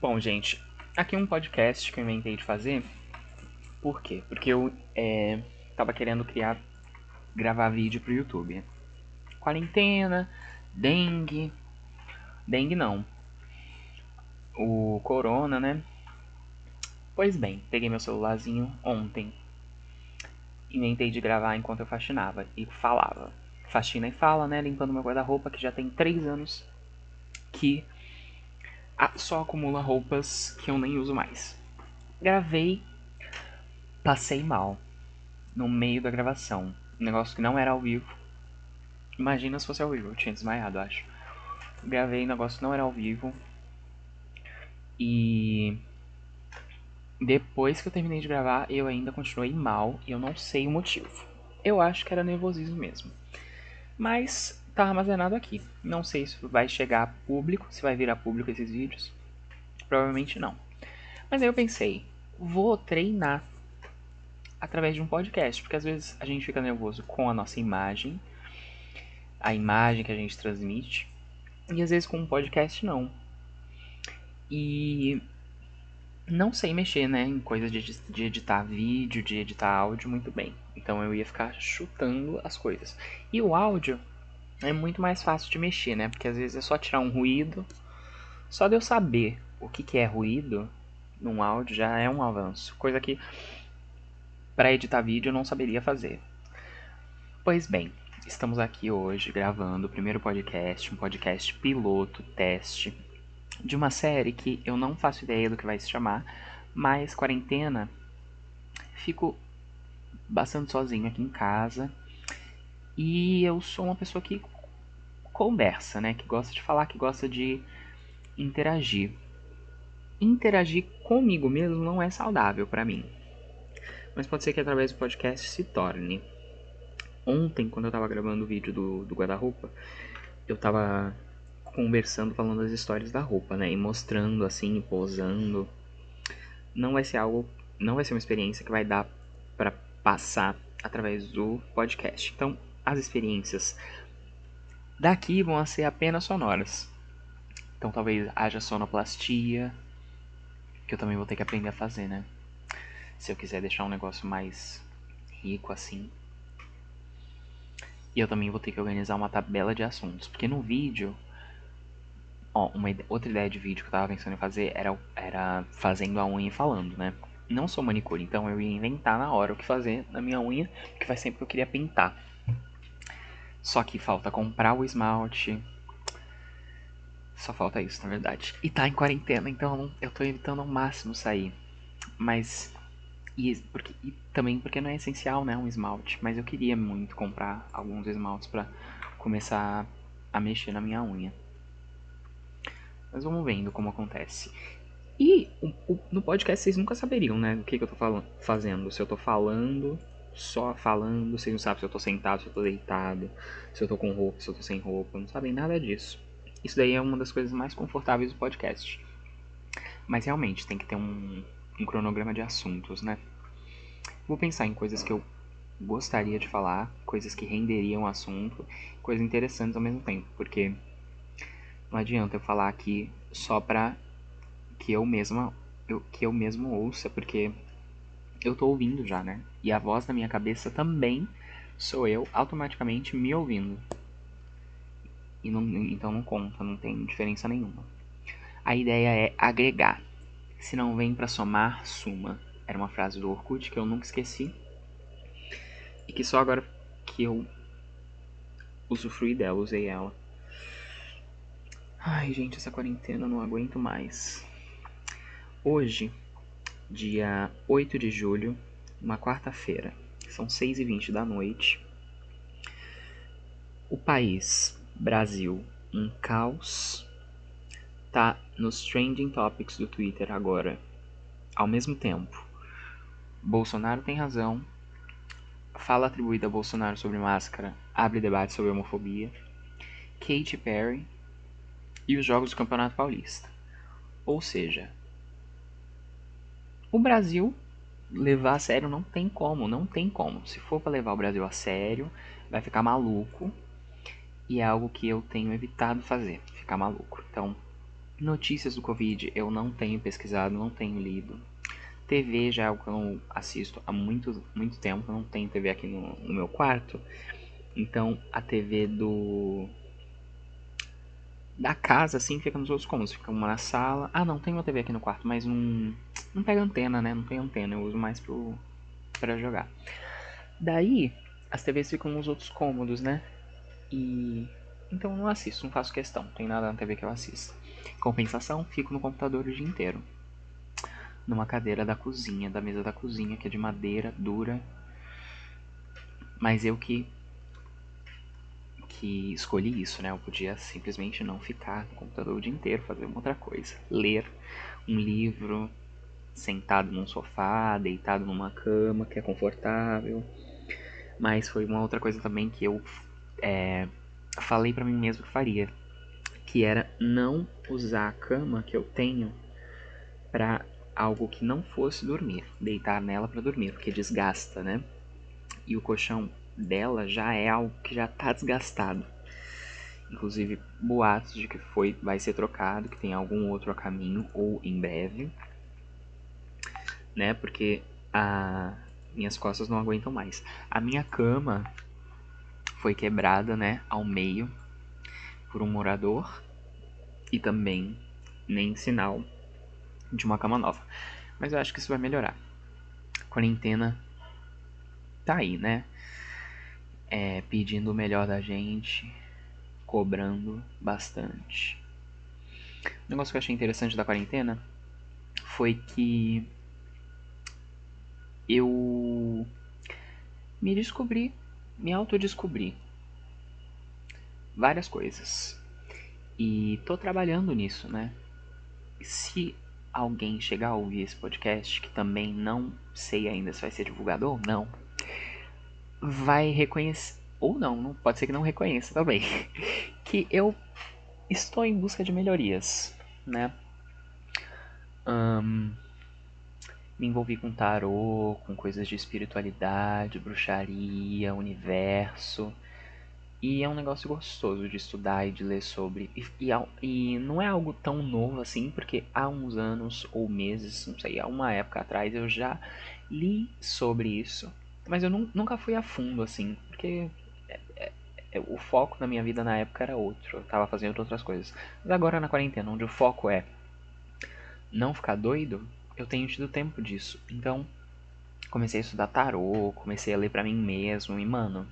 Bom, gente, aqui um podcast que eu inventei de fazer. Por quê? Porque eu é, tava querendo criar, gravar vídeo pro YouTube. Quarentena, dengue. Dengue não. O corona, né? Pois bem, peguei meu celularzinho ontem. Inventei de gravar enquanto eu faxinava e falava. Faxina e fala, né? Limpando meu guarda-roupa que já tem 3 anos que só acumula roupas que eu nem uso mais. Gravei, passei mal no meio da gravação. Um negócio que não era ao vivo. Imagina se fosse ao vivo, eu tinha desmaiado, acho. Gravei, o negócio não era ao vivo. E depois que eu terminei de gravar, eu ainda continuei mal e eu não sei o motivo. Eu acho que era nervosismo mesmo. Mas tá armazenado aqui. Não sei se vai chegar a público, se vai virar público esses vídeos. Provavelmente não. Mas aí eu pensei, vou treinar através de um podcast, porque às vezes a gente fica nervoso com a nossa imagem, a imagem que a gente transmite, e às vezes com um podcast não. E não sei mexer, né, em coisas de, de editar vídeo, de editar áudio muito bem. Então eu ia ficar chutando as coisas. E o áudio é muito mais fácil de mexer, né? Porque às vezes é só tirar um ruído. Só de eu saber o que, que é ruído num áudio já é um avanço. Coisa que para editar vídeo eu não saberia fazer. Pois bem, estamos aqui hoje gravando o primeiro podcast, um podcast piloto, teste, de uma série que eu não faço ideia do que vai se chamar, mas quarentena, fico bastante sozinho aqui em casa e eu sou uma pessoa que conversa, né? Que gosta de falar, que gosta de interagir. Interagir comigo mesmo não é saudável para mim. Mas pode ser que através do podcast se torne. Ontem, quando eu tava gravando o vídeo do, do guarda-roupa, eu tava conversando, falando as histórias da roupa, né? E mostrando assim, posando. Não vai ser algo. Não vai ser uma experiência que vai dar para passar através do podcast. Então, as experiências daqui vão ser apenas sonoras. Então talvez haja sonoplastia, que eu também vou ter que aprender a fazer, né? Se eu quiser deixar um negócio mais rico assim. E eu também vou ter que organizar uma tabela de assuntos, porque no vídeo Ó, uma outra ideia de vídeo que eu tava pensando em fazer era, era fazendo a unha e falando, né? Não sou manicure, então eu ia inventar na hora o que fazer na minha unha, que faz sempre que eu queria pintar. Só que falta comprar o esmalte. Só falta isso, na verdade. E tá em quarentena, então eu tô evitando ao máximo sair. Mas. E, porque, e também porque não é essencial, né? Um esmalte. Mas eu queria muito comprar alguns esmaltes para começar a mexer na minha unha. Mas vamos vendo como acontece. E o, o, no podcast vocês nunca saberiam, né? O que, que eu tô falando, fazendo. Se eu tô falando só falando, vocês não sabem se eu tô sentado, se eu tô deitado, se eu tô com roupa, se eu tô sem roupa, não sabem nada disso. Isso daí é uma das coisas mais confortáveis do podcast. Mas realmente tem que ter um, um cronograma de assuntos, né? Vou pensar em coisas que eu gostaria de falar, coisas que renderiam assunto, coisas interessantes ao mesmo tempo, porque não adianta eu falar aqui só pra que eu mesma eu, que eu mesmo ouça, porque eu tô ouvindo já, né? E a voz da minha cabeça também sou eu automaticamente me ouvindo. E não, então não conta, não tem diferença nenhuma. A ideia é agregar. Se não vem para somar, suma. Era uma frase do Orkut que eu nunca esqueci. E que só agora que eu usufruí dela, usei ela. Ai, gente, essa quarentena eu não aguento mais. Hoje dia 8 de julho, uma quarta-feira. São 6h20 da noite. O país, Brasil, um caos, tá nos trending topics do Twitter agora. Ao mesmo tempo, Bolsonaro tem razão, fala atribuída a Bolsonaro sobre máscara abre debate sobre homofobia, Katy Perry e os jogos do Campeonato Paulista. Ou seja, o Brasil levar a sério não tem como, não tem como. Se for para levar o Brasil a sério, vai ficar maluco. E é algo que eu tenho evitado fazer, ficar maluco. Então, Notícias do Covid eu não tenho pesquisado, não tenho lido. TV já é algo que eu não assisto há muito, muito tempo, eu não tenho TV aqui no, no meu quarto. Então a TV do. Da casa, assim, fica nos outros cômodos. Fica uma na sala. Ah, não, tem uma TV aqui no quarto, mas não. Não pega antena, né? Não tem antena, eu uso mais pro. pra jogar. Daí, as TVs ficam nos outros cômodos, né? E. Então não assisto, não faço questão. Não tem nada na TV que eu assista. Compensação, fico no computador o dia inteiro numa cadeira da cozinha, da mesa da cozinha, que é de madeira dura. Mas eu que que escolhi isso, né? Eu podia simplesmente não ficar no computador o dia inteiro, fazer uma outra coisa, ler um livro, sentado num sofá, deitado numa cama que é confortável. Mas foi uma outra coisa também que eu é, falei para mim mesmo que faria, que era não usar a cama que eu tenho para algo que não fosse dormir, deitar nela para dormir, porque desgasta, né? E o colchão dela já é algo que já está desgastado. Inclusive boatos de que foi vai ser trocado, que tem algum outro a caminho ou em breve, né? Porque a minhas costas não aguentam mais. A minha cama foi quebrada, né, ao meio por um morador e também nem sinal de uma cama nova. Mas eu acho que isso vai melhorar. Quarentena tá aí, né? É, pedindo o melhor da gente, cobrando bastante. Um negócio que eu achei interessante da quarentena foi que eu me descobri, me autodescobri várias coisas. E tô trabalhando nisso, né? Se alguém chegar a ouvir esse podcast, que também não sei ainda se vai ser divulgado ou não, vai reconhecer, ou não, não pode ser que não reconheça também, que eu estou em busca de melhorias, né? Um, me envolvi com tarô, com coisas de espiritualidade, bruxaria, universo. E é um negócio gostoso de estudar e de ler sobre. E, e, e, não é algo tão novo assim, porque há uns anos ou meses, não sei, há uma época atrás eu já li sobre isso. Mas eu nunca fui a fundo assim, porque é, é, é, o foco da minha vida na época era outro. Eu tava fazendo outras coisas. Mas agora na quarentena, onde o foco é não ficar doido, eu tenho tido tempo disso. Então, comecei a estudar tarô, comecei a ler pra mim mesmo, e mano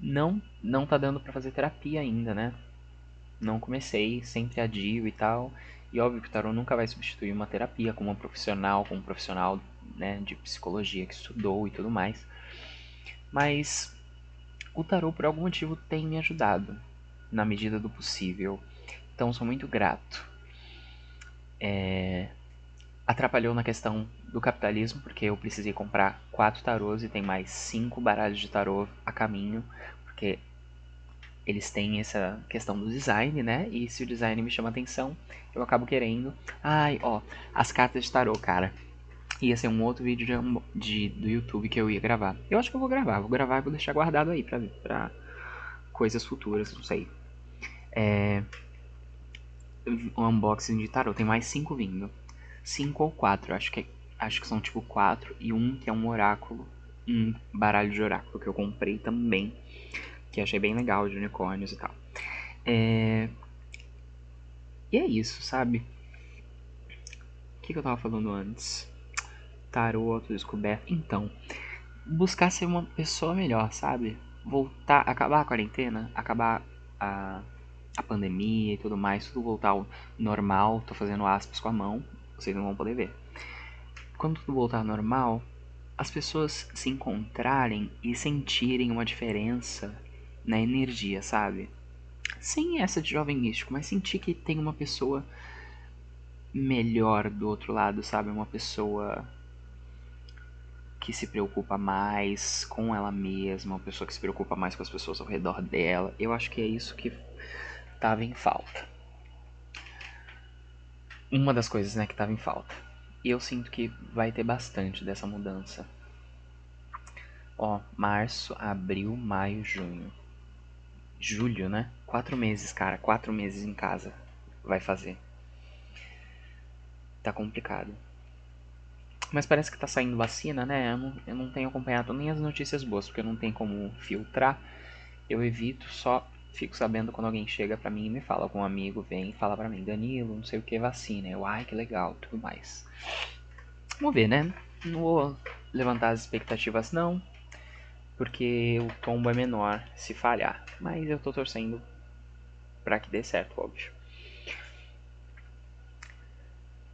não, não tá dando para fazer terapia ainda, né? Não comecei, sempre adio e tal. E óbvio que o tarô nunca vai substituir uma terapia com uma profissional, com um profissional né, de psicologia que estudou e tudo mais. Mas o tarô por algum motivo tem me ajudado na medida do possível. Então sou muito grato. É... Atrapalhou na questão do capitalismo, porque eu precisei comprar quatro tarôs e tem mais cinco baralhos de tarô a caminho, porque eles têm essa questão do design, né? E se o design me chama atenção, eu acabo querendo. Ai, ó, as cartas de tarô, cara. Ia ser um outro vídeo de, de, do YouTube que eu ia gravar. Eu acho que eu vou gravar, vou gravar e vou deixar guardado aí pra, pra coisas futuras, não sei. É. Unboxing de tarô, tem mais cinco vindo. Cinco ou quatro, acho que é acho que são tipo quatro, e um que é um oráculo, um baralho de oráculo que eu comprei também, que achei bem legal, de unicórnios e tal. É... E é isso, sabe? O que, que eu tava falando antes? Tarô, autodescoberta. Então, buscar ser uma pessoa melhor, sabe? Voltar, acabar a quarentena, acabar a, a pandemia e tudo mais, tudo voltar ao normal. Tô fazendo aspas com a mão, vocês não vão poder ver quando tudo voltar ao normal, as pessoas se encontrarem e sentirem uma diferença na energia, sabe? Sem essa de jovem místico, mas sentir que tem uma pessoa melhor do outro lado, sabe? Uma pessoa que se preocupa mais com ela mesma, uma pessoa que se preocupa mais com as pessoas ao redor dela. Eu acho que é isso que tava em falta. Uma das coisas, né, que tava em falta. E eu sinto que vai ter bastante dessa mudança. Ó, março, abril, maio, junho. Julho, né? Quatro meses, cara. Quatro meses em casa vai fazer. Tá complicado. Mas parece que tá saindo vacina, né? Eu não, eu não tenho acompanhado nem as notícias boas, porque eu não tenho como filtrar. Eu evito, só fico sabendo quando alguém chega pra mim e me fala, algum amigo vem e fala pra mim, Danilo, não sei o que, vacina. Eu, ai, que legal, tudo mais. Vamos ver, né? Não vou levantar as expectativas, não, porque o tombo é menor se falhar. Mas eu tô torcendo pra que dê certo, óbvio.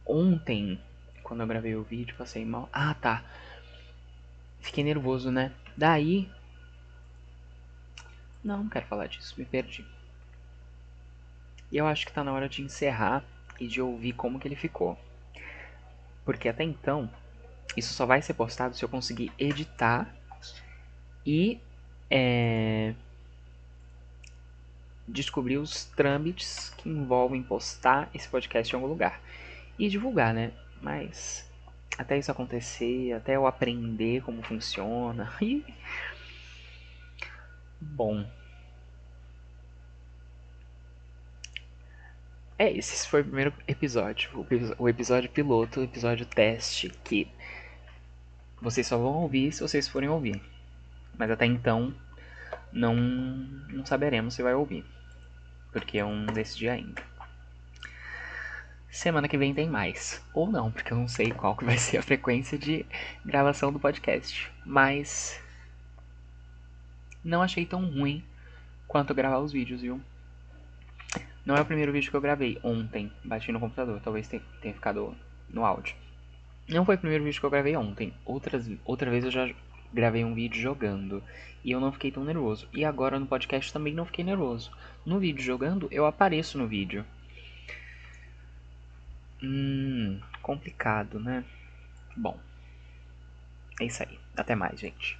Ontem quando eu gravei o vídeo, passei mal. Ah, tá. Fiquei nervoso, né? Daí. Não, não quero falar disso, me perdi. E eu acho que tá na hora de encerrar e de ouvir como que ele ficou. Porque até então, isso só vai ser postado se eu conseguir editar e é, descobrir os trâmites que envolvem postar esse podcast em algum lugar. E divulgar, né? Mas até isso acontecer, até eu aprender como funciona. E bom. É, esse foi o primeiro episódio, o episódio piloto, o episódio teste, que vocês só vão ouvir se vocês forem ouvir. Mas até então não, não saberemos se vai ouvir, porque eu não decidi ainda. Semana que vem tem mais. Ou não, porque eu não sei qual que vai ser a frequência de gravação do podcast. Mas não achei tão ruim quanto gravar os vídeos, viu? Não é o primeiro vídeo que eu gravei ontem. Bati no computador, talvez tenha ficado no áudio. Não foi o primeiro vídeo que eu gravei ontem. Outras, outra vez eu já gravei um vídeo jogando. E eu não fiquei tão nervoso. E agora no podcast também não fiquei nervoso. No vídeo jogando, eu apareço no vídeo. Hum, complicado, né? Bom, é isso aí. Até mais, gente.